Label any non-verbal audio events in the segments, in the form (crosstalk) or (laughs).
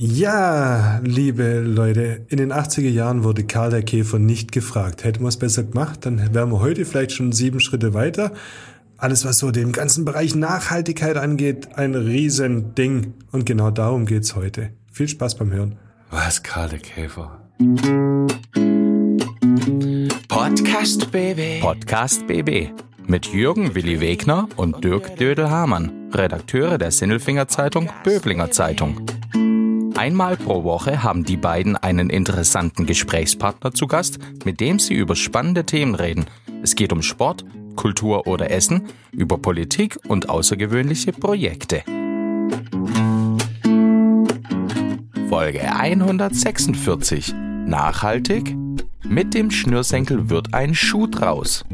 Ja, liebe Leute, in den 80er Jahren wurde Karl der Käfer nicht gefragt. Hätten wir es besser gemacht, dann wären wir heute vielleicht schon sieben Schritte weiter. Alles, was so den ganzen Bereich Nachhaltigkeit angeht, ein Riesending. Und genau darum geht's heute. Viel Spaß beim Hören. Was, Karl der Käfer? Podcast BB. Podcast BB mit Jürgen Willi Wegner und Dirk Dödel-Hamann, Redakteure der Sinnelfinger Zeitung Böblinger Zeitung. Einmal pro Woche haben die beiden einen interessanten Gesprächspartner zu Gast, mit dem sie über spannende Themen reden. Es geht um Sport, Kultur oder Essen, über Politik und außergewöhnliche Projekte. Folge 146. Nachhaltig? Mit dem Schnürsenkel wird ein Schuh draus.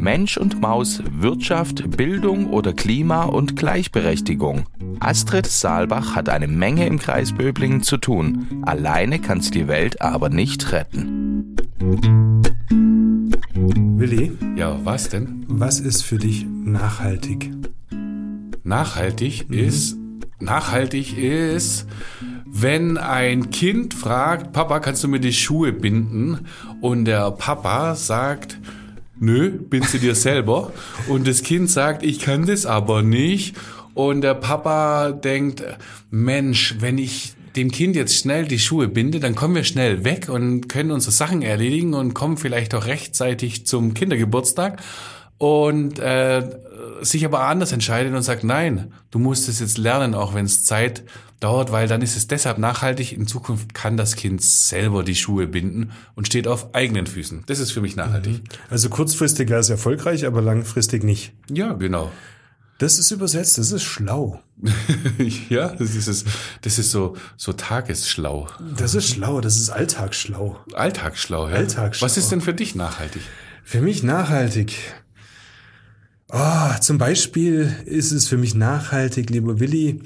Mensch und Maus, Wirtschaft, Bildung oder Klima und Gleichberechtigung. Astrid Saalbach hat eine Menge im Kreis Böblingen zu tun. Alleine kann sie die Welt aber nicht retten. Willi, Ja, was denn? was ist für dich nachhaltig? Nachhaltig ist, nachhaltig ist, wenn ein Kind fragt, Papa, kannst du mir die Schuhe binden? Und der Papa sagt, nö, bind sie dir selber. Und das Kind sagt, ich kann das aber nicht. Und der Papa denkt, Mensch, wenn ich dem Kind jetzt schnell die Schuhe binde, dann kommen wir schnell weg und können unsere Sachen erledigen und kommen vielleicht auch rechtzeitig zum Kindergeburtstag und äh, sich aber anders entscheidet und sagt, nein, du musst es jetzt lernen, auch wenn es Zeit dauert, weil dann ist es deshalb nachhaltig. In Zukunft kann das Kind selber die Schuhe binden und steht auf eigenen Füßen. Das ist für mich nachhaltig. Also kurzfristig wäre es erfolgreich, aber langfristig nicht. Ja, genau. Das ist übersetzt, das ist schlau. (laughs) ja, das ist, das ist so, so tagesschlau. Das ist schlau, das ist alltagsschlau. Alltagsschlau, ja. Alltagsschlau. Was ist denn für dich nachhaltig? Für mich nachhaltig. Ah, zum Beispiel ist es für mich nachhaltig, lieber Willi,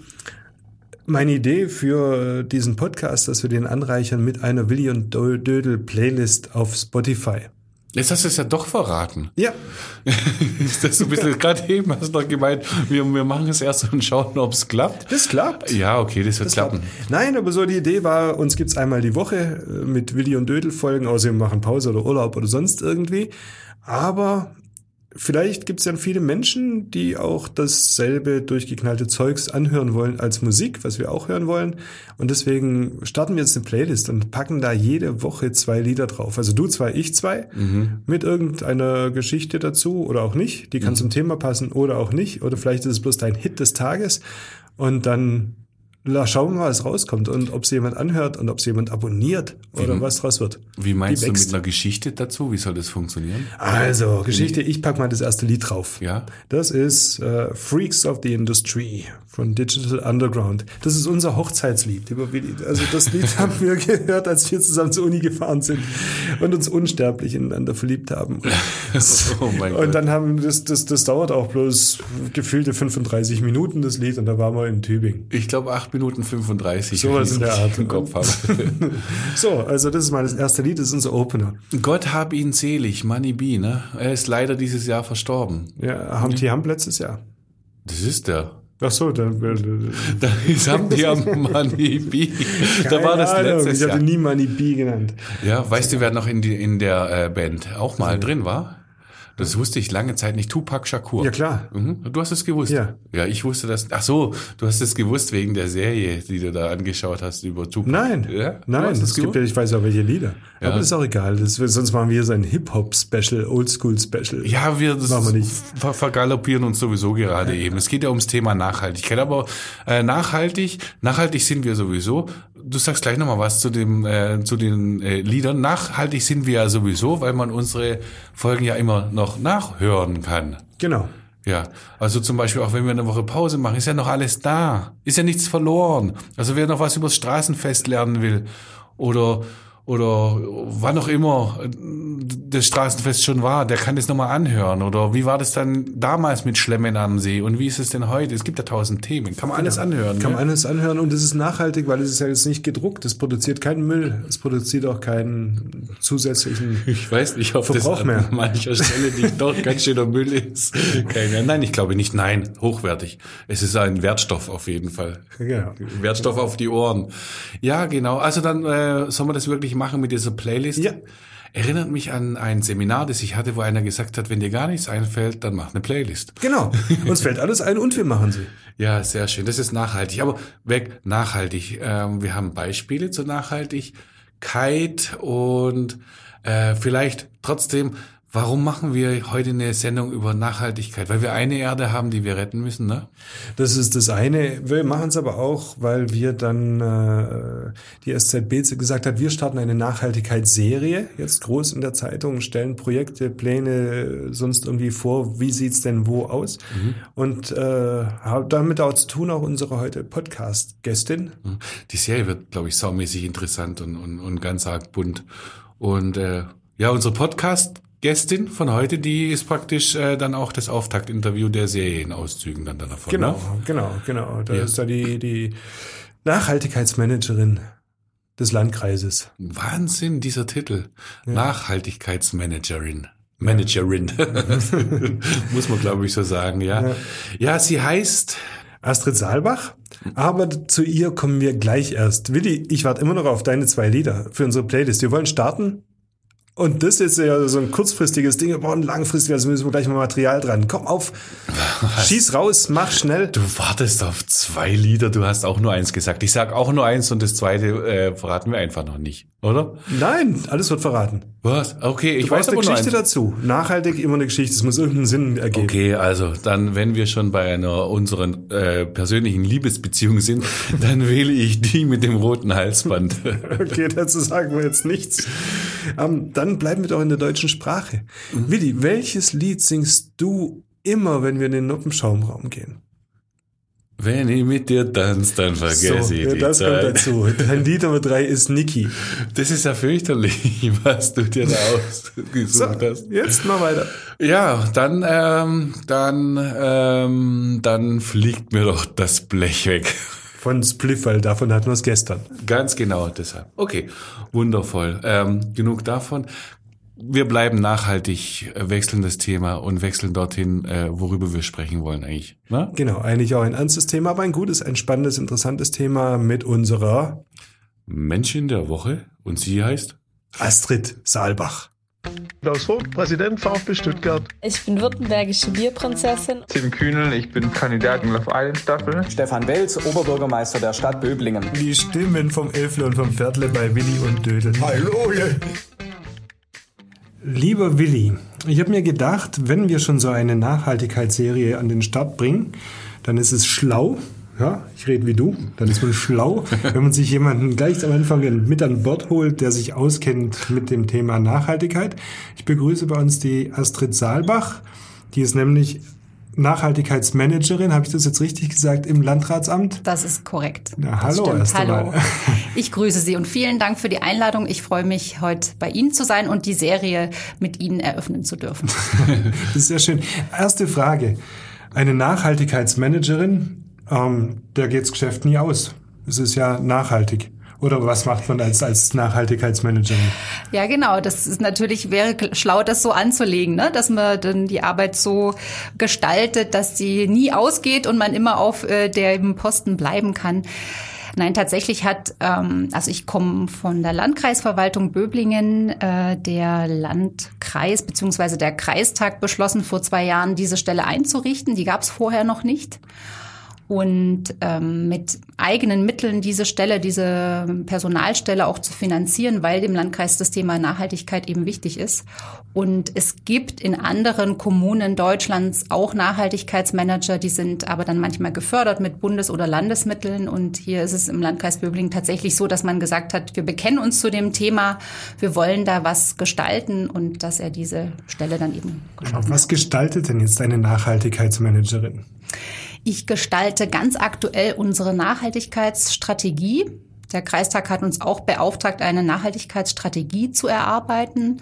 meine Idee für diesen Podcast, dass wir den anreichern mit einer Willi und Dödel Playlist auf Spotify. Jetzt hast du es ja doch verraten. Ja, (laughs) Ist das so ein bisschen, (laughs) gerade eben hast du noch gemeint, wir, wir machen es erst und schauen, ob es klappt. das klappt. Ja, okay, das wird klappen. Nein, aber so die Idee war, uns gibt's einmal die Woche äh, mit Willi und Dödel Folgen, außer wir machen Pause oder Urlaub oder sonst irgendwie. Aber vielleicht gibt's ja viele Menschen, die auch dasselbe durchgeknallte Zeugs anhören wollen als Musik, was wir auch hören wollen. Und deswegen starten wir jetzt eine Playlist und packen da jede Woche zwei Lieder drauf. Also du zwei, ich zwei, mit irgendeiner Geschichte dazu oder auch nicht. Die kann zum Thema passen oder auch nicht. Oder vielleicht ist es bloß dein Hit des Tages. Und dann la, schauen wir mal, was rauskommt und ob es jemand anhört und ob es jemand abonniert oder was draus wird. Wie meinst du mit einer Geschichte dazu? Wie soll das funktionieren? Also, Geschichte, ich pack mal das erste Lied drauf. Ja. Das ist äh, Freaks of the Industry von Digital Underground. Das ist unser Hochzeitslied. Also das Lied (laughs) haben wir gehört, als wir zusammen zur Uni gefahren sind und uns unsterblich ineinander verliebt haben. (laughs) Oh mein Gott. Und dann haben das, das, das dauert auch bloß gefühlte 35 Minuten, das Lied, und da waren wir in Tübingen. Ich glaube 8 Minuten 35. Sowas wenn in der Art. Im Kopf habe. (laughs) So, also das ist mal das erste Lied, das ist unser Opener. Gott hab ihn selig, Money B, ne? Er ist leider dieses Jahr verstorben. Ja, haben die haben letztes Jahr. Das ist der. Ach so, dann Da haben (laughs) die am Money B. (laughs) Da war das Ahnung, letztes Ich habe Jahr. nie Money B genannt. Ja, weißt du, wer noch in, die, in der äh, Band auch mal drin war? Das wusste ich lange Zeit nicht. Tupac Shakur. Ja, klar. Mhm. Du hast es gewusst. Ja. Ja, ich wusste das. Ach so, du hast es gewusst wegen der Serie, die du da angeschaut hast über Tupac. Nein, Ja? Nein, es gibt ja, ich weiß auch welche Lieder. Ja. Aber das ist auch egal. Das, sonst machen wir hier so ein Hip-Hop-Special, Oldschool-Special. Ja, wir das Machen wir nicht. ver vergaloppieren uns sowieso gerade eben. Es geht ja ums Thema Nachhaltigkeit, aber äh, nachhaltig, nachhaltig sind wir sowieso. Du sagst gleich nochmal was zu dem äh, zu den äh, Liedern. Nachhaltig sind wir ja sowieso, weil man unsere Folgen ja immer noch nachhören kann. Genau. Ja, also zum Beispiel auch wenn wir eine Woche Pause machen, ist ja noch alles da. Ist ja nichts verloren. Also wer noch was über das Straßenfest lernen will oder oder wann auch immer das Straßenfest schon war, der kann das nochmal anhören. Oder wie war das dann damals mit Schlemmen am See und wie ist es denn heute? Es gibt ja tausend Themen. Kann man alles anhören. Kann ne? man alles anhören und es ist nachhaltig, weil es ist ja jetzt nicht gedruckt. Es produziert keinen Müll. Es produziert auch keinen zusätzlichen (laughs) Ich weiß nicht, ob Verbrauch das an (laughs) mancher Stelle nicht doch ganz schöner Müll ist. Keine, nein, ich glaube nicht. Nein, hochwertig. Es ist ein Wertstoff auf jeden Fall. Ja. Wertstoff auf die Ohren. Ja, genau. Also dann äh, soll man das wirklich machen mit dieser Playlist. Ja. Erinnert mich an ein Seminar, das ich hatte, wo einer gesagt hat, wenn dir gar nichts einfällt, dann mach eine Playlist. Genau. Uns fällt alles ein und wir machen sie. (laughs) Ja, sehr schön. Das ist nachhaltig. Aber weg, nachhaltig. Ähm, wir haben Beispiele zur Nachhaltigkeit und äh, vielleicht trotzdem, warum machen wir heute eine Sendung über Nachhaltigkeit? Weil wir eine Erde haben, die wir retten müssen, ne? Das ist das eine. Wir machen es aber auch, weil wir dann äh, die SZB gesagt hat, wir starten eine Nachhaltigkeitsserie, jetzt groß in der Zeitung, stellen Projekte, Pläne sonst irgendwie vor, wie sieht's denn wo aus? Und äh, hat damit auch zu tun, auch unsere heute Podcast-Gästin. Die Serie wird, glaube ich, saumäßig interessant und, und, und ganz arg bunt. Und äh, ja, unsere Podcast-Gästin von heute, die ist praktisch äh, dann auch das Auftaktinterview der Serienauszügen dann davon. Genau, Ne? genau, genau. Da Ja. ist da die, die Nachhaltigkeitsmanagerin des Landkreises. Wahnsinn, dieser Titel. Nachhaltigkeitsmanagerin. Managerin. (laughs) Muss man, glaube ich, so sagen, ja. Ja, sie heißt, Astrid Saalbach. Aber zu ihr kommen wir gleich erst. Willi, ich warte immer noch auf deine zwei Lieder für unsere Playlist. Wir wollen starten. Und das ist ja so ein kurzfristiges Ding. Wir brauchen langfristig, also müssen wir gleich mal Material dran. Komm auf, (laughs) schieß raus, mach schnell. du wartest auf zwei Lieder, du hast auch nur eins gesagt. Ich sag auch nur eins und das zweite äh, verraten wir einfach noch nicht, oder? Nein, alles wird verraten. Was? Okay, ich Du weiß eine aber nur Geschichte eins. dazu. Nachhaltig immer eine Geschichte. Es muss irgendeinen Sinn ergeben. Okay, also dann, wenn wir schon bei einer unseren äh, persönlichen Liebesbeziehung sind, (laughs) dann wähle ich die mit dem roten Halsband. Okay, dazu sagen wir jetzt nichts. Ähm, dann bleiben wir doch in der deutschen Sprache. Willi, welches Lied singst du immer, wenn wir in den Noppenschaumraum gehen? wenn ich mit dir tanze, dann vergesse so, ich ja, die das kommt Zeit. dazu. Dein Lied Nummer drei ist Niki. Das ist ja fürchterlich, (laughs) was du dir da (laughs) ausgesucht So, hast. jetzt mal weiter. Ja, dann, ähm, dann, ähm, dann fliegt mir doch das Blech weg. Von Spliff, weil davon hatten wir es gestern. Ganz genau deshalb. Okay, wundervoll. Ähm, genug davon. Wir bleiben nachhaltig, äh, wechseln das Thema und wechseln dorthin, äh, worüber wir sprechen wollen eigentlich. Ne? Genau, eigentlich auch ein ernstes Thema, aber ein gutes, ein spannendes, interessantes Thema mit unserer Menschen der Woche und sie heißt? Astrid Saalbach. Klaus Vogt, Präsident VfB Stuttgart. Ich bin württembergische Bierprinzessin. Tim Kühnel, ich bin Kandidat in Love Island Staffel. Stefan Welz, Oberbürgermeister der Stadt Böblingen. Die Stimmen vom Elfle und vom Viertle bei Willi und Dödel. Hallo! Lieber Willi, ich habe mir gedacht, wenn wir schon so eine Nachhaltigkeitsserie an den Start bringen, dann ist es schlau, ja, ich rede wie du, dann ist man schlau, wenn man sich jemanden gleich am Anfang mit an Bord holt, der sich auskennt mit dem Thema Nachhaltigkeit. Ich begrüße bei uns die Astrid Saalbach, die ist nämlich Nachhaltigkeitsmanagerin, habe ich das jetzt richtig gesagt, im Landratsamt? Das ist korrekt. Na, hallo erst Hallo. einmal. Ich grüße Sie und vielen Dank für die Einladung. Ich freue mich, heute bei Ihnen zu sein und die Serie mit Ihnen eröffnen zu dürfen. (laughs) Das ist sehr schön. Erste Frage. Eine Nachhaltigkeitsmanagerin, ähm, der geht's Geschäft nie aus. Es ist ja nachhaltig. Oder was macht man als, als Nachhaltigkeitsmanagerin? Ja, genau. Das ist natürlich wäre schlau, das so anzulegen, ne? dass man dann die Arbeit so gestaltet, dass sie nie ausgeht und man immer auf äh, dem Posten bleiben kann. Nein, tatsächlich hat, ähm, also ich komme von der Landkreisverwaltung Böblingen, äh, der Landkreis bzw. der Kreistag beschlossen, vor zwei Jahren diese Stelle einzurichten. Die gab es vorher noch nicht und ähm, mit eigenen Mitteln diese Stelle, diese Personalstelle auch zu finanzieren, weil dem Landkreis das Thema Nachhaltigkeit eben wichtig ist. Und es gibt in anderen Kommunen Deutschlands auch Nachhaltigkeitsmanager, die sind aber dann manchmal gefördert mit Bundes- oder Landesmitteln. Und hier ist es im Landkreis Böblingen tatsächlich so, dass man gesagt hat, wir bekennen uns zu dem Thema, wir wollen da was gestalten und dass er diese Stelle dann eben hat. Was gestaltet denn jetzt eine Nachhaltigkeitsmanagerin? Ich gestalte ganz aktuell unsere Nachhaltigkeitsstrategie. Der Kreistag hat uns auch beauftragt, eine Nachhaltigkeitsstrategie zu erarbeiten.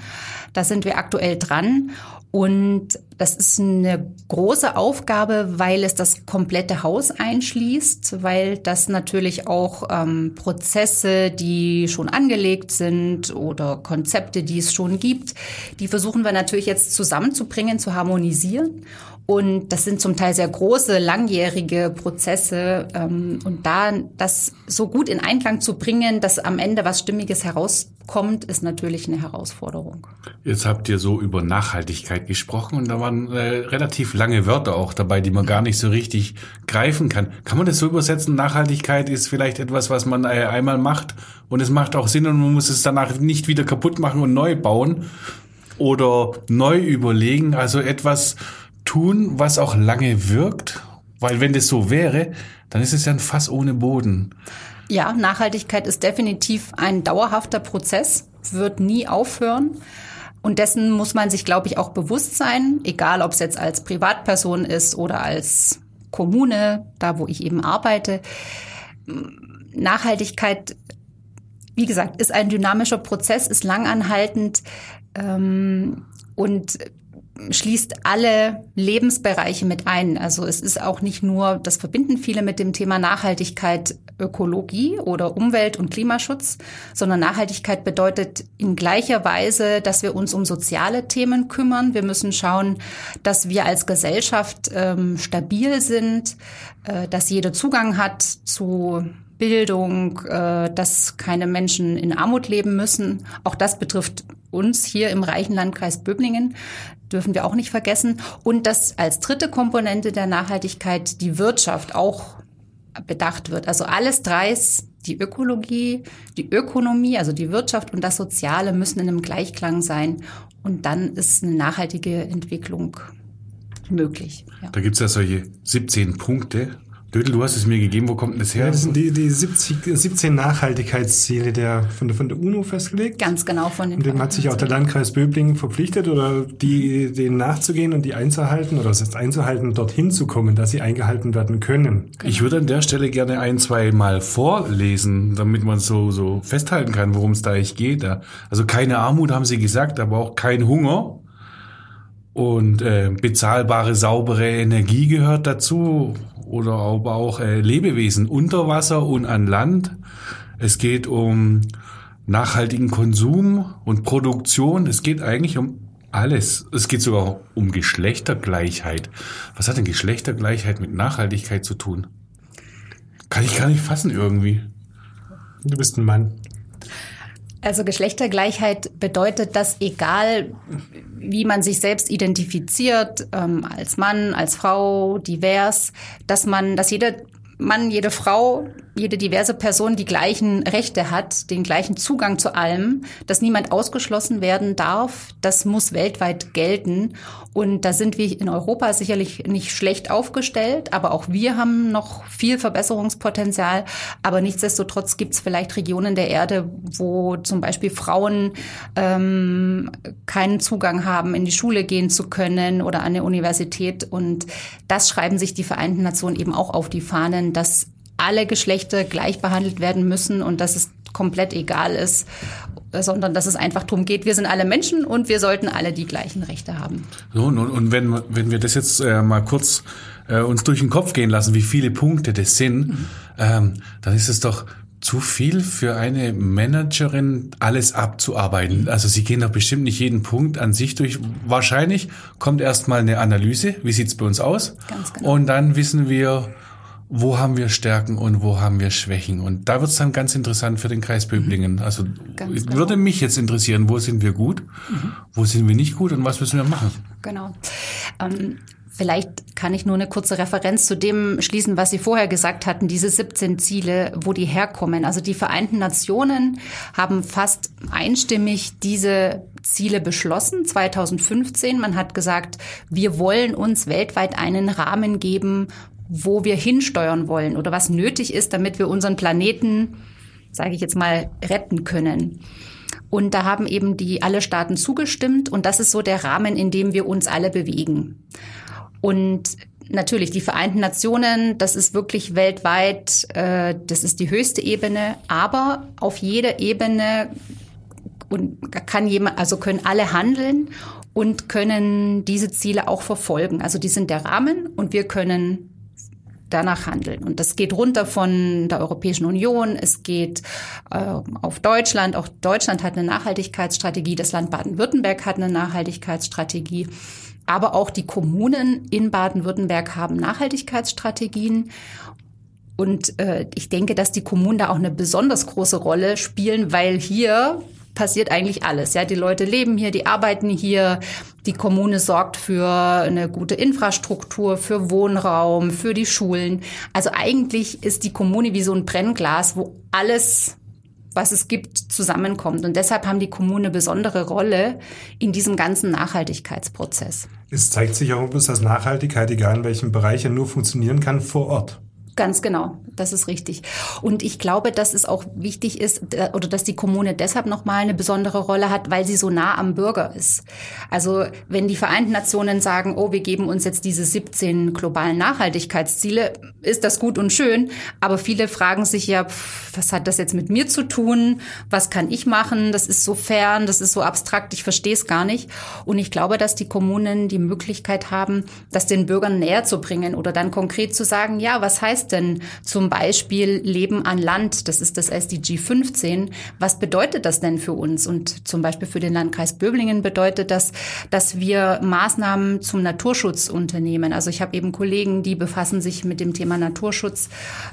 Da sind wir aktuell dran. Und das ist eine große Aufgabe, weil es das komplette Haus einschließt, weil das natürlich auch ähm, Prozesse, die schon angelegt sind oder Konzepte, die es schon gibt, die versuchen wir natürlich jetzt zusammenzubringen, zu harmonisieren. Und das sind zum Teil sehr große, langjährige Prozesse. Ähm, und da das so gut in Einklang zu bringen, dass am Ende was Stimmiges herauskommt, ist natürlich eine Herausforderung. Jetzt habt ihr so über Nachhaltigkeit gesprochen und da waren äh, relativ lange Wörter auch dabei, die man gar nicht so richtig greifen kann. Kann man das so übersetzen? Nachhaltigkeit ist vielleicht etwas, was man äh, einmal macht und es macht auch Sinn und man muss es danach nicht wieder kaputt machen und neu bauen oder neu überlegen. Also etwas, tun, was auch lange wirkt? Weil wenn das so wäre, dann ist es ja ein Fass ohne Boden. Ja, Nachhaltigkeit ist definitiv ein dauerhafter Prozess, wird nie aufhören. Und dessen muss man sich, glaube ich, auch bewusst sein, egal ob es jetzt als Privatperson ist oder als Kommune, da wo ich eben arbeite. Nachhaltigkeit, wie gesagt, ist ein dynamischer Prozess, ist langanhaltend ähm, und schließt alle Lebensbereiche mit ein. Also es ist auch nicht nur, das verbinden viele mit dem Thema Nachhaltigkeit, Ökologie oder Umwelt- und Klimaschutz, sondern Nachhaltigkeit bedeutet in gleicher Weise, dass wir uns um soziale Themen kümmern. Wir müssen schauen, dass wir als Gesellschaft ähm, stabil sind, äh, dass jeder Zugang hat zu Bildung, äh, dass keine Menschen in Armut leben müssen. Auch das betrifft uns hier im reichen Landkreis Böblingen dürfen wir auch nicht vergessen. Und dass als dritte Komponente der Nachhaltigkeit die Wirtschaft auch bedacht wird. Also alles dreis, die Ökologie, die Ökonomie, also die Wirtschaft und das Soziale müssen in einem Gleichklang sein. Und dann ist eine nachhaltige Entwicklung möglich. Ja. Da gibt es ja solche 17 Punkte, Dödel, du hast es mir gegeben, wo kommt denn das her? Ja, das sind die, die 70, 17 Nachhaltigkeitsziele der, von, der, von der UNO festgelegt. Ganz genau von den Und dem hat sich auch der Landkreis Böblingen verpflichtet, oder die, denen nachzugehen und die einzuhalten, oder das heißt einzuhalten, dorthin zu kommen, dass sie eingehalten werden können. Genau. Ich würde an der Stelle gerne ein, zwei Mal vorlesen, damit man so, so festhalten kann, worum es da eigentlich geht. Also keine Armut haben sie gesagt, aber auch kein Hunger. Und äh, bezahlbare, saubere Energie gehört dazu oder aber auch äh, Lebewesen unter Wasser und an Land. Es geht um nachhaltigen Konsum und Produktion. Es geht eigentlich um alles. Es geht sogar um Geschlechtergleichheit. Was hat denn Geschlechtergleichheit mit Nachhaltigkeit zu tun? Kann ich gar nicht fassen irgendwie. Du bist ein Mann. Also Geschlechtergleichheit bedeutet, dass egal wie man sich selbst identifiziert, ähm, als Mann, als Frau, divers, dass man, dass jeder Mann, jede Frau, jede diverse Person die gleichen Rechte hat, den gleichen Zugang zu allem, dass niemand ausgeschlossen werden darf, das muss weltweit gelten. Und da sind wir in Europa sicherlich nicht schlecht aufgestellt, aber auch wir haben noch viel Verbesserungspotenzial. Aber nichtsdestotrotz gibt es vielleicht Regionen der Erde, wo zum Beispiel Frauen ähm, keinen Zugang haben, in die Schule gehen zu können oder an der Universität. Und das schreiben sich die Vereinten Nationen eben auch auf die Fahnen, dass alle Geschlechter gleich behandelt werden müssen und dass es komplett egal ist, sondern dass es einfach darum geht, wir sind alle Menschen und wir sollten alle die gleichen Rechte haben. So, und, und wenn, wenn wir das jetzt äh, mal kurz äh, uns durch den Kopf gehen lassen, wie viele Punkte das sind, mhm. ähm, dann ist es doch zu viel für eine Managerin, alles abzuarbeiten. Also sie gehen doch bestimmt nicht jeden Punkt an sich durch. Wahrscheinlich kommt erstmal eine Analyse, wie sieht's bei uns aus? Ganz genau. Und dann wissen wir, wo haben wir Stärken und wo haben wir Schwächen. Und da wird es dann ganz interessant für den Kreis Böblingen. Mhm. Also ganz genau. würde mich jetzt interessieren, wo sind wir gut, mhm. wo sind wir nicht gut und was müssen wir machen. Genau. Ähm, Vielleicht kann ich nur eine kurze Referenz zu dem schließen, was Sie vorher gesagt hatten, diese 17 Ziele, wo die herkommen. Also die Vereinten Nationen haben fast einstimmig diese Ziele beschlossen, 2015. Man hat gesagt, wir wollen uns weltweit einen Rahmen geben, wo wir hinsteuern wollen oder was nötig ist, damit wir unseren Planeten, sage ich jetzt mal, retten können. Und da haben eben die alle Staaten zugestimmt und das ist so der Rahmen, in dem wir uns alle bewegen. Und natürlich die Vereinten Nationen, das ist wirklich weltweit, äh, das ist die höchste Ebene, aber auf jeder Ebene und kann jemand, also können alle handeln und können diese Ziele auch verfolgen. Also die sind der Rahmen und wir können danach handeln. Und das geht runter von der Europäischen Union, es geht äh, auf Deutschland. Auch Deutschland hat eine Nachhaltigkeitsstrategie, das Land Baden-Württemberg hat eine Nachhaltigkeitsstrategie. Aber auch die Kommunen in Baden-Württemberg haben Nachhaltigkeitsstrategien. Und äh, ich denke, dass die Kommunen da auch eine besonders große Rolle spielen, weil hier passiert eigentlich alles. Ja, die Leute leben hier, die arbeiten hier. Die Kommune sorgt für eine gute Infrastruktur, für Wohnraum, für die Schulen. Also eigentlich ist die Kommune wie so ein Brennglas, wo alles was es gibt, zusammenkommt. Und deshalb haben die Kommunen eine besondere Rolle in diesem ganzen Nachhaltigkeitsprozess. Es zeigt sich auch, dass Nachhaltigkeit, egal in welchem Bereich, nur funktionieren kann vor Ort. Ganz genau, das ist richtig. Und ich glaube, dass es auch wichtig ist oder dass die Kommune deshalb nochmal eine besondere Rolle hat, weil sie so nah am Bürger ist. Also wenn die Vereinten Nationen sagen, oh, wir geben uns jetzt diese 17 globalen Nachhaltigkeitsziele, ist das gut und schön. Aber viele fragen sich ja, was hat das jetzt mit mir zu tun? Was kann ich machen? Das ist so fern, das ist so abstrakt, ich verstehe es gar nicht. Und ich glaube, dass die Kommunen die Möglichkeit haben, das den Bürgern näher zu bringen oder dann konkret zu sagen, ja, was heißt heißt denn zum Beispiel Leben an Land? Das ist das SDG 15. Was bedeutet das denn für uns? Und zum Beispiel für den Landkreis Böblingen bedeutet das, dass wir Maßnahmen zum Naturschutz unternehmen. Also ich habe eben Kollegen, die befassen sich mit dem Thema Naturschutz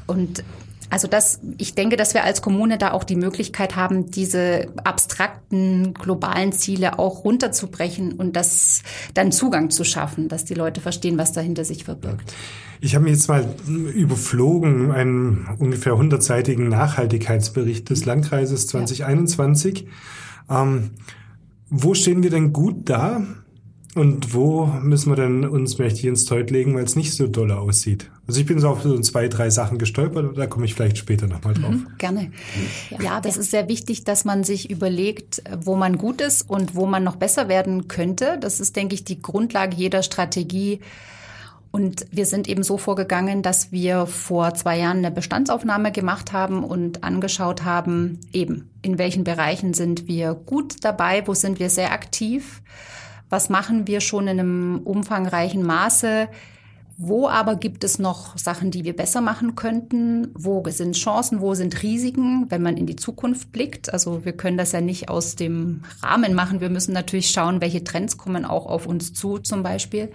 und also das, ich denke, dass wir als Kommune da auch die Möglichkeit haben, diese abstrakten globalen Ziele auch runterzubrechen und das dann Zugang zu schaffen, dass die Leute verstehen, was dahinter sich verbirgt. Ich habe mir jetzt mal überflogen einen ungefähr hundertseitigen Nachhaltigkeitsbericht des Landkreises 2021. Ja. Ähm, wo stehen wir denn gut da? Und wo müssen wir denn uns mächtig ins Teut legen, weil es nicht so doll aussieht? Also ich bin so auf so zwei, drei Sachen gestolpert, da komme ich vielleicht später nochmal drauf. Mhm, gerne. Ja, das ist sehr wichtig, dass man sich überlegt, wo man gut ist und wo man noch besser werden könnte. Das ist, denke ich, die Grundlage jeder Strategie. Und wir sind eben so vorgegangen, dass wir vor zwei Jahren eine Bestandsaufnahme gemacht haben und angeschaut haben, eben in welchen Bereichen sind wir gut dabei, wo sind wir sehr aktiv was machen wir schon in einem umfangreichen Maße, wo aber gibt es noch Sachen, die wir besser machen könnten? Wo sind Chancen? Wo sind Risiken, wenn man in die Zukunft blickt? Also wir können das ja nicht aus dem Rahmen machen. Wir müssen natürlich schauen, welche Trends kommen auch auf uns zu zum Beispiel.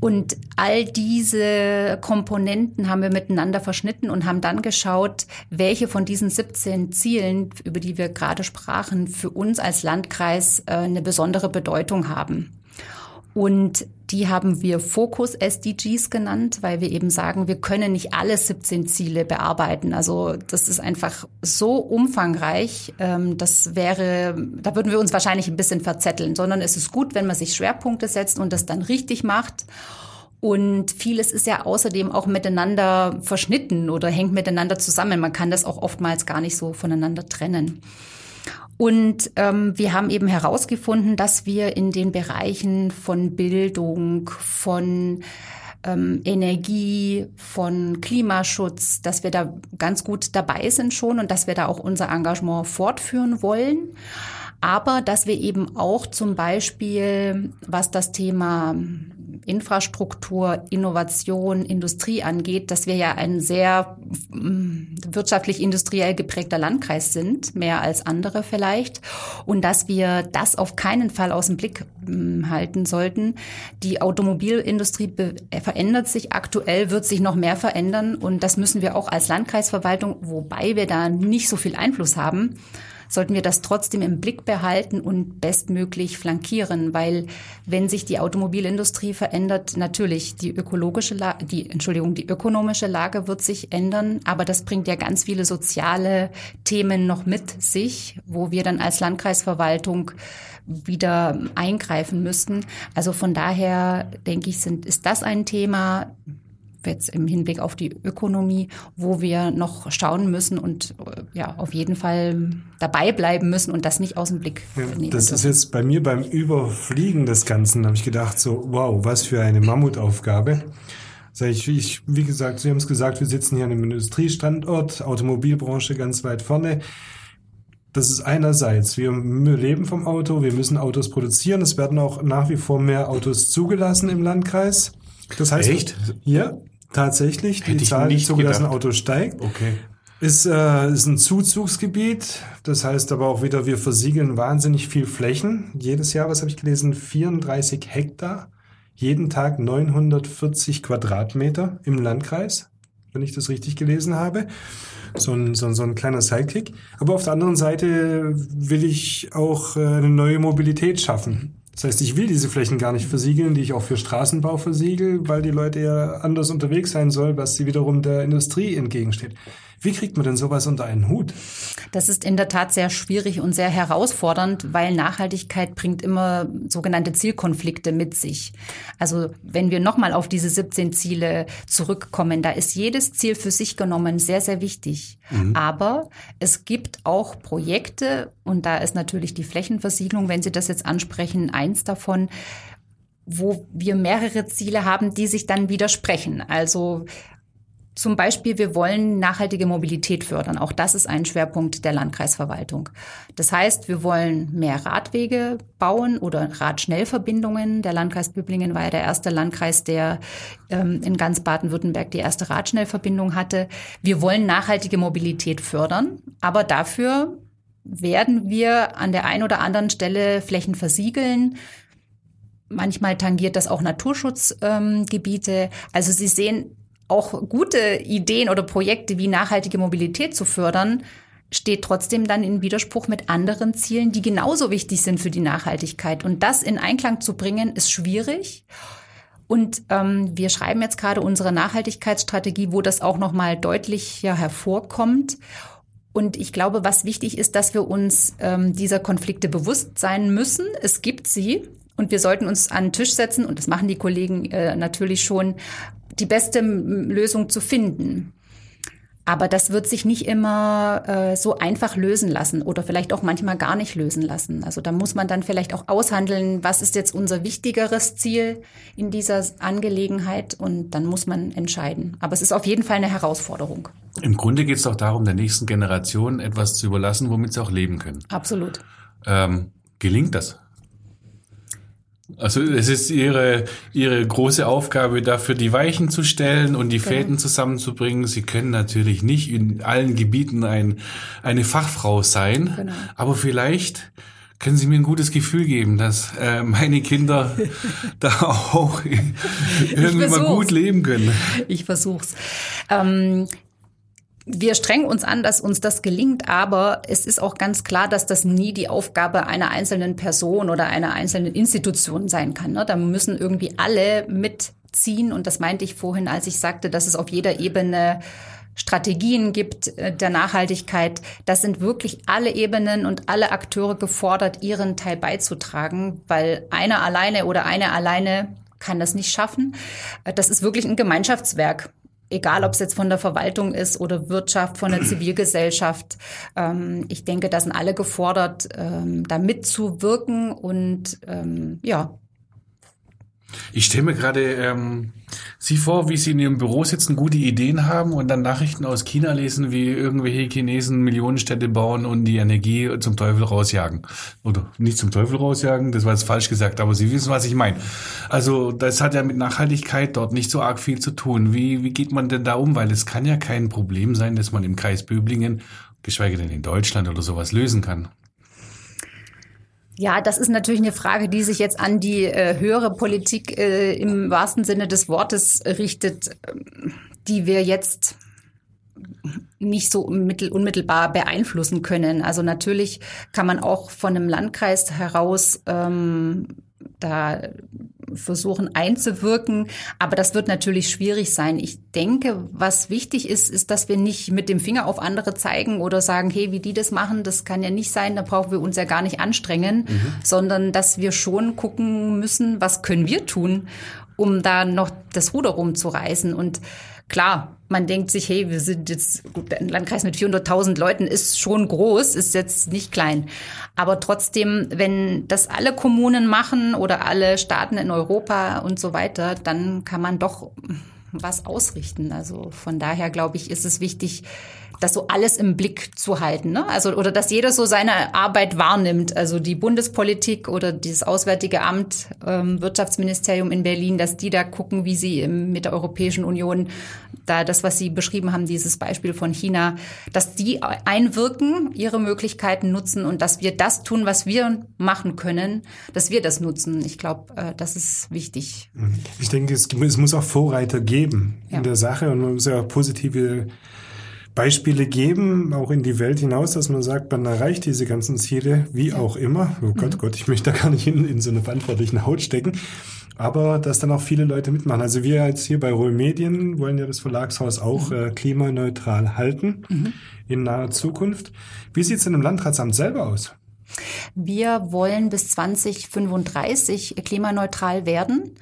Und all diese Komponenten haben wir miteinander verschnitten und haben dann geschaut, welche von diesen 17 Zielen, über die wir gerade sprachen, für uns als Landkreis äh, eine besondere Bedeutung haben. Und die haben wir Fokus SDGs genannt, weil wir eben sagen, wir können nicht alle 17 Ziele bearbeiten. Also das ist einfach so umfangreich, ähm, das wäre, da würden wir uns wahrscheinlich ein bisschen verzetteln, sondern es ist gut, wenn man sich Schwerpunkte setzt und das dann richtig macht. Und vieles ist ja außerdem auch miteinander verschnitten oder hängt miteinander zusammen. Man kann das auch oftmals gar nicht so voneinander trennen. Und ähm, wir haben eben herausgefunden, dass wir in den Bereichen von Bildung, von ähm, Energie, von Klimaschutz, dass wir da ganz gut dabei sind schon und dass wir da auch unser Engagement fortführen wollen. Aber dass wir eben auch zum Beispiel, was das Thema Infrastruktur, Innovation, Industrie angeht, dass wir ja ein sehr mm, wirtschaftlich industriell geprägter Landkreis sind, mehr als andere vielleicht, und dass wir das auf keinen Fall aus dem Blick mm, halten sollten. Die Automobilindustrie verändert sich. Aktuell, wird sich noch mehr verändern. Und das müssen wir auch als Landkreisverwaltung, wobei wir da nicht so viel Einfluss haben, sollten wir das trotzdem im Blick behalten und bestmöglich flankieren, weil wenn sich die Automobilindustrie verändert, natürlich die ökologische Lage, die Entschuldigung, die ökonomische Lage wird sich ändern, aber das bringt ja ganz viele soziale Themen noch mit sich, wo wir dann als Landkreisverwaltung wieder eingreifen müssten. Also von daher denke ich, sind, ist das ein Thema, jetzt im Hinblick auf die Ökonomie, wo wir noch schauen müssen und äh, ja, auf jeden Fall dabei bleiben müssen und das nicht aus dem Blick Ja, nehmen das dürfen. ist jetzt bei mir beim Überfliegen des Ganzen, habe ich gedacht, so, wow, was für eine Mammutaufgabe. Sag ich, ich, wie gesagt, Sie haben es gesagt, wir sitzen hier an einem Industriestandort, Automobilbranche ganz weit vorne. Das ist einerseits, wir leben vom Auto, wir müssen Autos produzieren, es werden auch nach wie vor mehr Autos zugelassen im Landkreis. Das heißt, Echt? Ja, tatsächlich, die Hätte ich Zahl der nicht zugelassenen. Autos steigt. Okay. Ist, äh, ist ein Zuzugsgebiet. Das heißt aber auch wieder, wir versiegeln wahnsinnig viel Flächen. Jedes Jahr, was habe ich gelesen, 34 Hektar. Jeden Tag 940 Quadratmeter im Landkreis, wenn ich das richtig gelesen habe. So ein, so ein, so ein kleiner Sidekick. Aber auf der anderen Seite will ich auch äh, eine neue Mobilität schaffen. Das heißt, ich will diese Flächen gar nicht versiegeln, die ich auch für Straßenbau versiegel, weil die Leute ja anders unterwegs sein soll, was sie wiederum der Industrie entgegensteht. Wie kriegt man denn sowas unter einen Hut? Das ist in der Tat sehr schwierig und sehr herausfordernd, weil Nachhaltigkeit bringt immer sogenannte Zielkonflikte mit sich. Also wenn wir nochmal auf diese 17 Ziele zurückkommen, da ist jedes Ziel für sich genommen sehr, sehr wichtig. Aber es gibt auch Projekte, und da ist natürlich die Flächenversiegelung, wenn Sie das jetzt ansprechen, eins davon, wo wir mehrere Ziele haben, die sich dann widersprechen. Also zum Beispiel, wir wollen nachhaltige Mobilität fördern. Auch das ist ein Schwerpunkt der Landkreisverwaltung. Das heißt, wir wollen mehr Radwege bauen oder Radschnellverbindungen. Der Landkreis Böblingen war ja der erste Landkreis, der ähm, in ganz Baden-Württemberg die erste Radschnellverbindung hatte. Wir wollen nachhaltige Mobilität fördern, aber dafür werden wir an der einen oder anderen Stelle Flächen versiegeln. Manchmal tangiert das auch Naturschutzgebiete. Ähm, also Sie sehen, auch gute Ideen oder Projekte wie nachhaltige Mobilität zu fördern, steht trotzdem dann in Widerspruch mit anderen Zielen, die genauso wichtig sind für die Nachhaltigkeit. Und das in Einklang zu bringen, ist schwierig. Und ähm, wir schreiben jetzt gerade unsere Nachhaltigkeitsstrategie, wo das auch noch mal deutlich hervorkommt. Und ich glaube, was wichtig ist, dass wir uns ähm, dieser Konflikte bewusst sein müssen. Es gibt sie. Und wir sollten uns an den Tisch setzen, und das machen die Kollegen äh, natürlich schon, die beste Lösung zu finden. Aber das wird sich nicht immer äh, so einfach lösen lassen oder vielleicht auch manchmal gar nicht lösen lassen. Also da muss man dann vielleicht auch aushandeln, was ist jetzt unser wichtigeres Ziel in dieser Angelegenheit und dann muss man entscheiden. Aber es ist auf jeden Fall eine Herausforderung. Im Grunde geht es doch darum, der nächsten Generation etwas zu überlassen, womit sie auch leben können. Absolut. Ähm, gelingt das? Also es ist ihre, ihre große Aufgabe, dafür die Weichen zu stellen und die Genau. Fäden zusammenzubringen. Sie können natürlich nicht in allen Gebieten ein, eine Fachfrau sein, Genau. aber vielleicht können Sie mir ein gutes Gefühl geben, dass äh, meine Kinder (laughs) da auch irgendwie mal versuch's. gut leben können. Ich versuch's. Ähm, wir strengen uns an, dass uns das gelingt, aber es ist auch ganz klar, dass das nie die Aufgabe einer einzelnen Person oder einer einzelnen Institution sein kann. Ne? Da müssen irgendwie alle mitziehen und das meinte ich vorhin, als ich sagte, dass es auf jeder Ebene Strategien gibt äh, der Nachhaltigkeit. Das sind wirklich alle Ebenen und alle Akteure gefordert, ihren Teil beizutragen, weil einer alleine oder eine alleine kann das nicht schaffen. Äh, Das ist wirklich ein Gemeinschaftswerk egal ob es jetzt von der Verwaltung ist oder Wirtschaft, von der (clears throat) Zivilgesellschaft. Ähm, ich denke, da sind alle gefordert, ähm, da mitzuwirken und ähm, ja. Ich stelle mir gerade ähm, Sie vor, wie Sie in Ihrem Büro sitzen, gute Ideen haben und dann Nachrichten aus China lesen, wie irgendwelche Chinesen Millionenstädte bauen und die Energie zum Teufel rausjagen. Oder nicht zum Teufel rausjagen, das war jetzt falsch gesagt, aber Sie wissen, was ich meine. Also das hat ja mit Nachhaltigkeit dort nicht so arg viel zu tun. Wie, wie geht man denn da um? Weil es kann ja kein Problem sein, dass man im Kreis Böblingen, geschweige denn in Deutschland oder sowas, lösen kann. Ja, das ist natürlich eine Frage, die sich jetzt an die äh, höhere Politik äh, im wahrsten Sinne des Wortes richtet, ähm, die wir jetzt nicht so mittel, unmittelbar beeinflussen können. Also natürlich kann man auch von einem Landkreis heraus ähm, da versuchen einzuwirken. Aber das wird natürlich schwierig sein. Ich denke, was wichtig ist, ist, dass wir nicht mit dem Finger auf andere zeigen oder sagen, hey, wie die das machen, das kann ja nicht sein, da brauchen wir uns ja gar nicht anstrengen, sondern dass wir schon gucken müssen, was können wir tun. um da noch das Ruder rumzureißen. Und klar, man denkt sich, hey, wir sind jetzt, gut, ein Landkreis mit 400.000 Leuten ist schon groß, ist jetzt nicht klein. Aber trotzdem, wenn das alle Kommunen machen oder alle Staaten in Europa und so weiter, dann kann man doch was ausrichten. Also von daher glaube ich, ist es wichtig, das so alles im Blick zu halten. Ne? Also, oder dass jeder so seine Arbeit wahrnimmt. Also die Bundespolitik oder dieses Auswärtige Amt, ähm, Wirtschaftsministerium in Berlin, dass die da gucken, wie sie im, mit der Europäischen Union da das, was Sie beschrieben haben, dieses Beispiel von China, dass die einwirken, ihre Möglichkeiten nutzen und dass wir das tun, was wir machen können, dass wir das nutzen. Ich glaube, äh, das ist wichtig. Ich denke, es, es muss auch Vorreiter geben ja. in der Sache und man muss ja auch positive Beispiele geben, auch in die Welt hinaus, dass man sagt, man erreicht diese ganzen Ziele, wie auch immer. Oh Gott, mhm. Gott, ich möchte da gar nicht in, in so eine verantwortlichen Haut stecken. Aber dass dann auch viele Leute mitmachen. Also wir jetzt hier bei Roll Medien wollen ja das Verlagshaus auch mhm. äh, klimaneutral halten mhm. in naher Zukunft. Wie sieht es denn im Landratsamt selber aus? Wir wollen bis 2035 klimaneutral werden.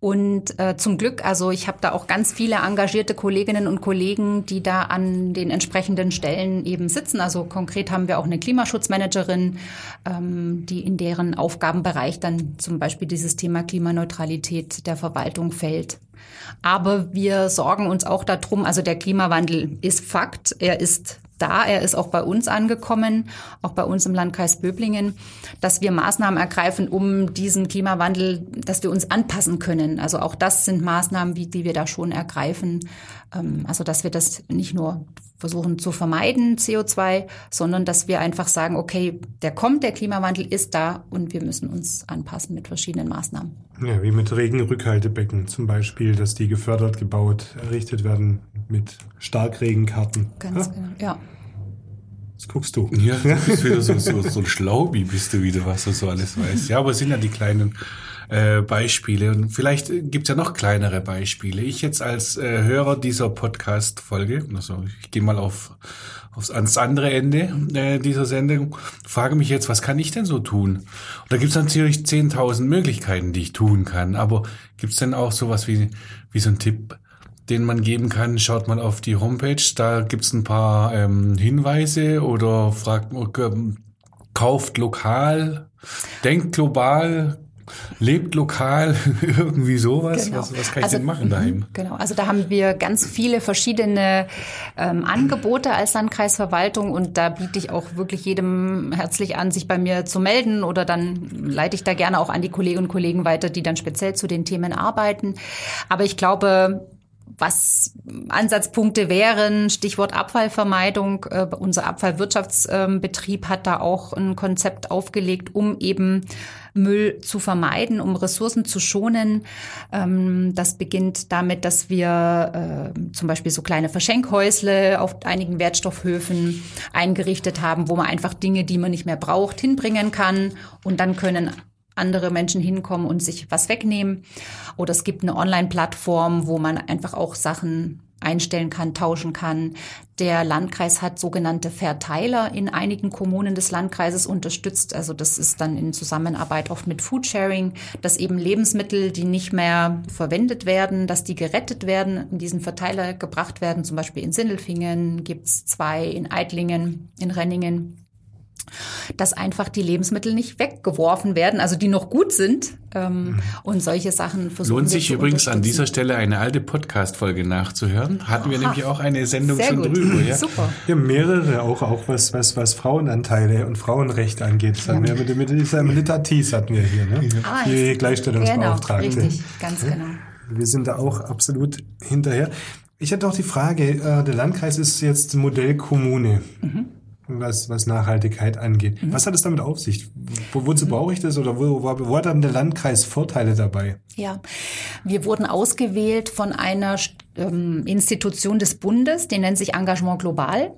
Und äh, zum Glück, also ich habe da auch ganz viele engagierte Kolleginnen und Kollegen, die da an den entsprechenden Stellen eben sitzen. Also konkret haben wir auch eine Klimaschutzmanagerin, ähm, die in deren Aufgabenbereich dann zum Beispiel dieses Thema Klimaneutralität der Verwaltung fällt. Aber wir sorgen uns auch darum, also der Klimawandel ist Fakt, er ist da, er ist auch bei uns angekommen, auch bei uns im Landkreis Böblingen, dass wir Maßnahmen ergreifen, um diesen Klimawandel, dass wir uns anpassen können. Also auch das sind Maßnahmen, die wir da schon ergreifen. Ähm, also dass wir das nicht nur versuchen zu vermeiden, CO2, sondern dass wir einfach sagen, okay, der kommt, der Klimawandel ist da und wir müssen uns anpassen mit verschiedenen Maßnahmen. Ja, wie mit Regenrückhaltebecken zum Beispiel, dass die gefördert, gebaut, errichtet werden mit Starkregenkarten. Ganz ja? genau, ja. Das guckst du. Ja, du bist (laughs) wieder so, so, so ein Schlaubi, bist du wieder, was du so alles weißt. Ja, aber es sind ja die kleinen äh, Beispiele. Und vielleicht gibt's ja noch kleinere Beispiele. Ich jetzt als äh, Hörer dieser Podcast-Folge, also ich gehe mal auf aufs ans andere Ende äh, dieser Sendung, frage mich jetzt, was kann ich denn so tun? Und da gibt's natürlich 10.000 Möglichkeiten, die ich tun kann. Aber gibt's denn auch sowas wie, wie so ein Tipp, den man geben kann, schaut mal auf die Homepage, da gibt's ein paar ähm, Hinweise oder fragt, ähm, kauft lokal, denkt global, lebt lokal, (laughs) irgendwie sowas. Genau. Was, was kann ich also, denn machen daheim? Genau, also da haben wir ganz viele verschiedene ähm, Angebote als Landkreisverwaltung und da biete ich auch wirklich jedem herzlich an, sich bei mir zu melden oder dann leite ich da gerne auch an die Kolleginnen und Kollegen weiter, die dann speziell zu den Themen arbeiten. Aber ich glaube, was Ansatzpunkte wären, Stichwort Abfallvermeidung. Äh, unser Abfallwirtschaftsbetrieb hat da auch ein Konzept aufgelegt, um eben Müll zu vermeiden, um Ressourcen zu schonen. Ähm, das beginnt damit, dass wir äh, zum Beispiel so kleine Verschenkhäusle auf einigen Wertstoffhöfen eingerichtet haben, wo man einfach Dinge, die man nicht mehr braucht, hinbringen kann. Und dann können andere Menschen hinkommen und sich was wegnehmen. Oder es gibt eine Online-Plattform, wo man einfach auch Sachen einstellen kann, tauschen kann. Der Landkreis hat sogenannte Verteiler in einigen Kommunen des Landkreises unterstützt. Also das ist dann in Zusammenarbeit oft mit Foodsharing, dass eben Lebensmittel, die nicht mehr verwendet werden, dass die gerettet werden, in diesen Verteiler gebracht werden. Zum Beispiel in Sindelfingen gibt's zwei, in Eidlingen, in Renningen dass einfach die Lebensmittel nicht weggeworfen werden, also die noch gut sind ähm, und solche Sachen versuchen. Lohnt sich übrigens an dieser Stelle eine alte Podcast-Folge nachzuhören. Hatten wir Aha. nämlich auch eine Sendung Sehr schon gut. drüber. Ja? Super. Ja, mehrere auch, auch was, was, was Frauenanteile und Frauenrecht angeht. Das ja. wir mit, mit dieser Thies hatten wir hier, ne? Ah, die Gleichstellungsbeauftragte. Genau, richtig, ganz genau. Wir sind da auch absolut hinterher. Ich hatte auch die Frage, äh, der Landkreis ist jetzt Modellkommune. Mhm was, was Nachhaltigkeit angeht. Mhm. Was hat es damit auf sich? Wo, wozu mhm. brauche ich das oder wo, wo, wo hat dann der Landkreis Vorteile dabei? Ja, wir wurden ausgewählt von einer ähm, Institution des Bundes, die nennt sich Engagement Global.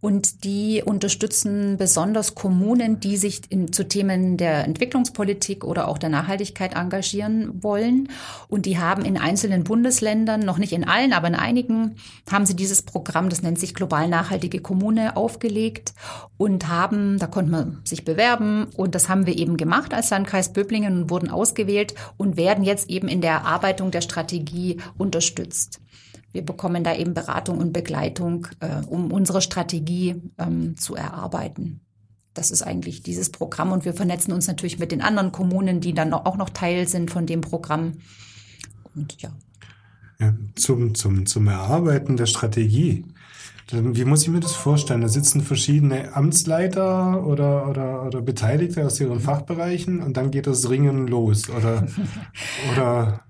Und die unterstützen besonders Kommunen, die sich in, zu Themen der Entwicklungspolitik oder auch der Nachhaltigkeit engagieren wollen. Und die haben in einzelnen Bundesländern, noch nicht in allen, aber in einigen, haben sie dieses Programm, das nennt sich Global Nachhaltige Kommune, aufgelegt und haben, da konnte man sich bewerben und das haben wir eben gemacht als Landkreis Böblingen und wurden ausgewählt und werden jetzt eben in der Erarbeitung der Strategie unterstützt. Wir bekommen da eben Beratung und Begleitung, äh, um unsere Strategie ähm, zu erarbeiten. Das ist eigentlich dieses Programm und wir vernetzen uns natürlich mit den anderen Kommunen, die dann auch noch Teil sind von dem Programm. Und ja. ja zum, zum, zum Erarbeiten der Strategie. Wie muss ich mir das vorstellen? Da sitzen verschiedene Amtsleiter oder, oder, oder Beteiligte aus ihren Fachbereichen und dann geht das Ringen los. Oder, (laughs) oder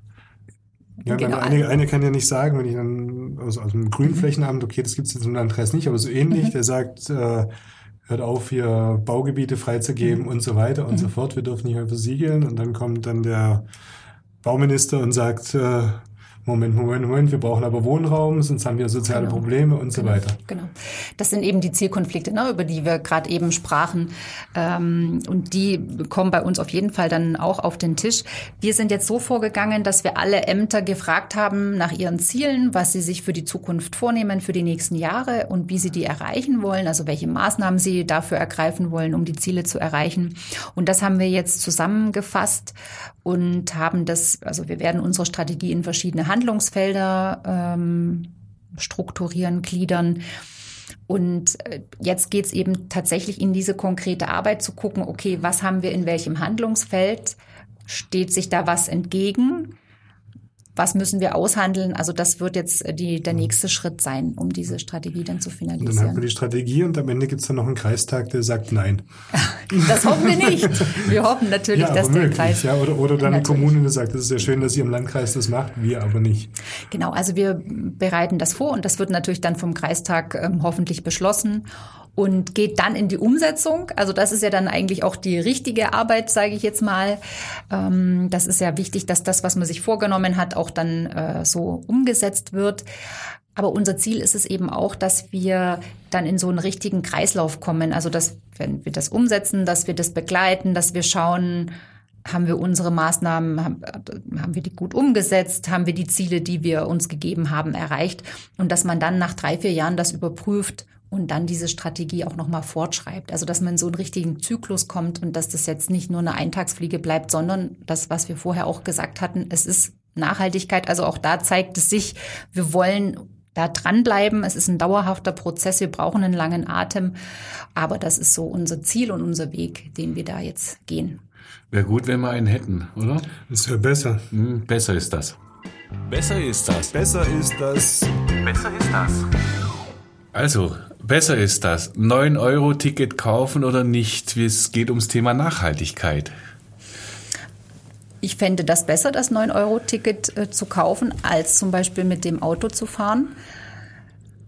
ja, genau. eine, eine kann ja nicht sagen, wenn ich dann aus, aus dem Grünflächenamt, okay, das gibt es jetzt im Landkreis nicht, aber so ähnlich, mhm. der sagt, äh, hört auf, hier Baugebiete freizugeben mhm. und so weiter und mhm. so fort, wir dürfen nicht mehr versiegeln. Und dann kommt dann der Bauminister und sagt, äh, Moment, Moment, Moment, wir brauchen aber Wohnraum, sonst haben wir soziale genau. Probleme und so genau. weiter. Genau. Das sind eben die Zielkonflikte, ne, über die wir gerade eben sprachen. Ähm, und die kommen bei uns auf jeden Fall dann auch auf den Tisch. Wir sind jetzt so vorgegangen, dass wir alle Ämter gefragt haben nach ihren Zielen, was sie sich für die Zukunft vornehmen, für die nächsten Jahre und wie sie die erreichen wollen, also welche Maßnahmen sie dafür ergreifen wollen, um die Ziele zu erreichen. Und das haben wir jetzt zusammengefasst und haben das, also wir werden unsere Strategie in verschiedene Handlungsfelder ähm, strukturieren, gliedern. Und äh, jetzt geht es eben tatsächlich in diese konkrete Arbeit zu gucken, okay, was haben wir in welchem Handlungsfeld? Steht sich da was entgegen? Was müssen wir aushandeln. Also das wird jetzt äh, die, der nächste Schritt sein, um diese Strategie dann zu finalisieren. dann haben wir die Strategie und am Ende gibt es dann noch einen Kreistag, der sagt Nein. (laughs) das hoffen wir nicht. Wir hoffen natürlich, ja, dass möglich, der Kreis... Ja, oder, oder dann eine Kommune, die sagt, es ist ja schön, dass ihr im Landkreis das macht, wir aber nicht. Genau, also wir bereiten das vor und das wird natürlich dann vom Kreistag ähm, hoffentlich beschlossen und geht dann in die Umsetzung. Also das ist ja dann eigentlich auch die richtige Arbeit, sage ich jetzt mal. Ähm, das ist ja wichtig, dass das, was man sich vorgenommen hat, auch dann äh, so umgesetzt wird. Aber unser Ziel ist es eben auch, dass wir dann in so einen richtigen Kreislauf kommen. Also dass, wenn wir das umsetzen, dass wir das begleiten, dass wir schauen, haben wir unsere Maßnahmen, haben, haben, wir die gut umgesetzt, haben wir die Ziele, die wir uns gegeben haben, erreicht und dass man dann nach drei, vier Jahren das überprüft und dann diese Strategie auch nochmal fortschreibt. Also dass man in so einen richtigen Zyklus kommt und dass das jetzt nicht nur eine Eintagsfliege bleibt, sondern das, was wir vorher auch gesagt hatten, es ist Nachhaltigkeit. Also auch da zeigt es sich, wir wollen da dranbleiben. Es ist ein dauerhafter Prozess. Wir brauchen einen langen Atem. Aber das ist so unser Ziel und unser Weg, den wir da jetzt gehen. Wäre gut, wenn wir einen hätten, oder? Das wäre besser. Hm, besser ist das. Besser ist das. Besser ist das. Besser ist das. Also, besser ist das. 9-Euro-Ticket kaufen oder nicht? Es geht ums Thema Nachhaltigkeit. Ich fände das besser, das 9-Euro-Ticket äh, zu kaufen, als zum Beispiel mit dem Auto zu fahren.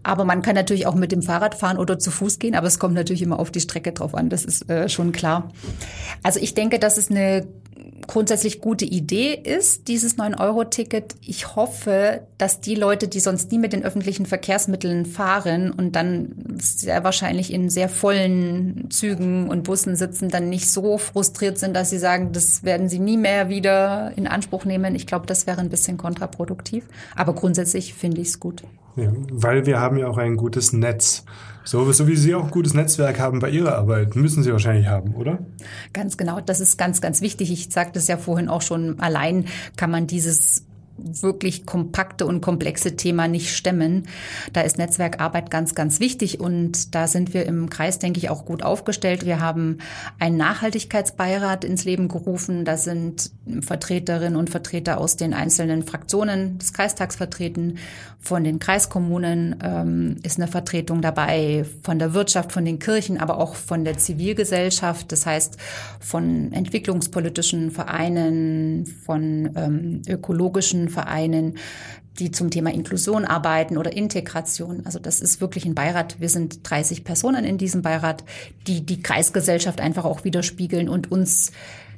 Aber man kann natürlich auch mit dem Fahrrad fahren oder zu Fuß gehen, aber es kommt natürlich immer auf die Strecke drauf an, das ist äh, schon klar. Also ich denke, das ist eine grundsätzlich gute Idee ist, dieses 9-Euro-Ticket. Ich hoffe, dass die Leute, die sonst nie mit den öffentlichen Verkehrsmitteln fahren und dann sehr wahrscheinlich in sehr vollen Zügen und Bussen sitzen, dann nicht so frustriert sind, dass sie sagen, das werden sie nie mehr wieder in Anspruch nehmen. Ich glaube, das wäre ein bisschen kontraproduktiv. Aber grundsätzlich finde ich es gut. Weil wir haben ja auch ein gutes Netz. So, so wie Sie auch ein gutes Netzwerk haben bei Ihrer Arbeit, müssen Sie wahrscheinlich haben, oder? Ganz genau, das ist ganz, ganz wichtig. Ich sagte es ja vorhin auch schon, allein kann man dieses wirklich kompakte und komplexe Thema nicht stemmen. Da ist Netzwerkarbeit ganz, ganz wichtig und da sind wir im Kreis, denke ich, auch gut aufgestellt. Wir haben einen Nachhaltigkeitsbeirat ins Leben gerufen. Da sind Vertreterinnen und Vertreter aus den einzelnen Fraktionen des Kreistags vertreten. Von den Kreiskommunen ähm, ist eine Vertretung dabei, von der Wirtschaft, von den Kirchen, aber auch von der Zivilgesellschaft. Das heißt, von entwicklungspolitischen Vereinen, von ähm, ökologischen Vereinen, die zum Thema Inklusion arbeiten oder Integration. Also das ist wirklich ein Beirat. Wir sind 30 Personen in diesem Beirat, die die Kreisgesellschaft einfach auch widerspiegeln und uns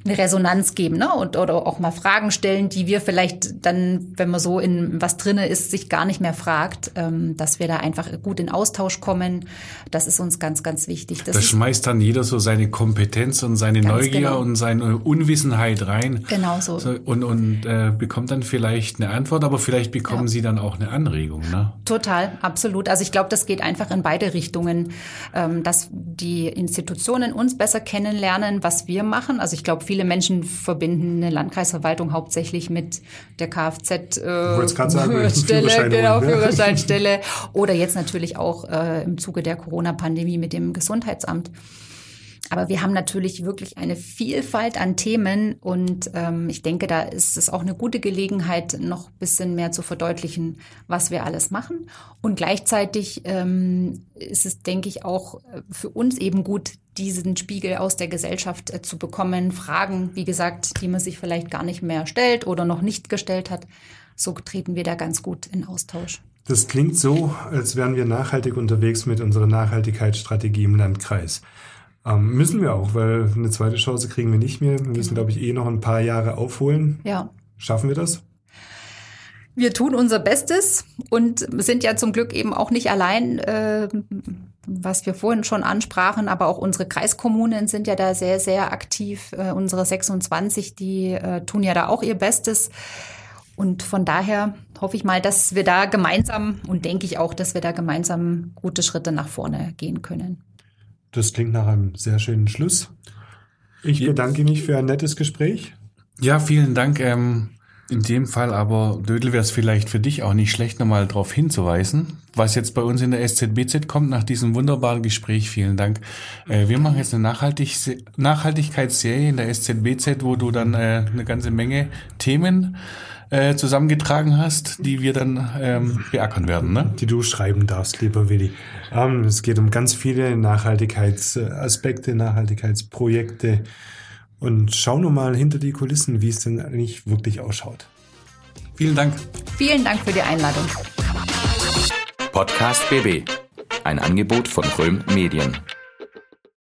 eine Resonanz geben ne? und oder auch mal Fragen stellen, die wir vielleicht dann, wenn man so in was drinne ist, sich gar nicht mehr fragt, ähm, dass wir da einfach gut in Austausch kommen. Das ist uns ganz, ganz wichtig. Das da schmeißt dann jeder so seine Kompetenz und seine Neugier genau. und seine Unwissenheit rein. Genau so. so und und äh, bekommt dann vielleicht eine Antwort, aber vielleicht bekommen ja. Sie dann auch eine Anregung. Ne? Total, absolut. Also ich glaube, das geht einfach in beide Richtungen, ähm, dass die Institutionen uns besser kennenlernen, was wir machen. Also ich glaube, viele Menschen verbinden eine Landkreisverwaltung hauptsächlich mit der Kfz äh, genau, ne? Führerscheinstelle oder jetzt natürlich auch äh, im Zuge der Corona-Pandemie mit dem Gesundheitsamt. Aber wir haben natürlich wirklich eine Vielfalt an Themen und ähm, ich denke, da ist es auch eine gute Gelegenheit, noch ein bisschen mehr zu verdeutlichen, was wir alles machen. Und gleichzeitig ähm, ist es, denke ich, auch für uns eben gut, diesen Spiegel aus der Gesellschaft äh, zu bekommen. Fragen, wie gesagt, die man sich vielleicht gar nicht mehr stellt oder noch nicht gestellt hat. So treten wir da ganz gut in Austausch. Das klingt so, als wären wir nachhaltig unterwegs mit unserer Nachhaltigkeitsstrategie im Landkreis. Ähm, müssen wir auch, weil eine zweite Chance kriegen wir nicht mehr. Wir müssen, glaube ich, eh noch ein paar Jahre aufholen. Ja. Schaffen wir das? Wir tun unser Bestes und sind ja zum Glück eben auch nicht allein, äh, was wir vorhin schon ansprachen, aber auch unsere Kreiskommunen sind ja da sehr, sehr aktiv. Äh, unsere 26, die äh, tun ja da auch ihr Bestes. Und von daher hoffe ich mal, dass wir da gemeinsam und denke ich auch, dass wir da gemeinsam gute Schritte nach vorne gehen können. Das klingt nach einem sehr schönen Schluss. Ich bedanke mich für ein nettes Gespräch. Ja, vielen Dank. Ähm, in dem Fall aber, Dödel, wäre es vielleicht für dich auch nicht schlecht, nochmal darauf hinzuweisen, was jetzt bei uns in der SZBZ kommt nach diesem wunderbaren Gespräch. Vielen Dank. Äh, wir machen jetzt eine Nachhaltig Nachhaltigkeitsserie in der SZBZ, wo du dann äh, eine ganze Menge Themen äh, zusammengetragen hast, die wir dann ähm, beackern werden. Ne? Die du schreiben darfst, lieber Willi. Ähm, es geht um ganz viele Nachhaltigkeitsaspekte, Nachhaltigkeitsprojekte. Und schau nur mal hinter die Kulissen, wie es denn eigentlich wirklich ausschaut. Vielen Dank. Vielen Dank für die Einladung. Podcast BB. Ein Angebot von Röhm Medien.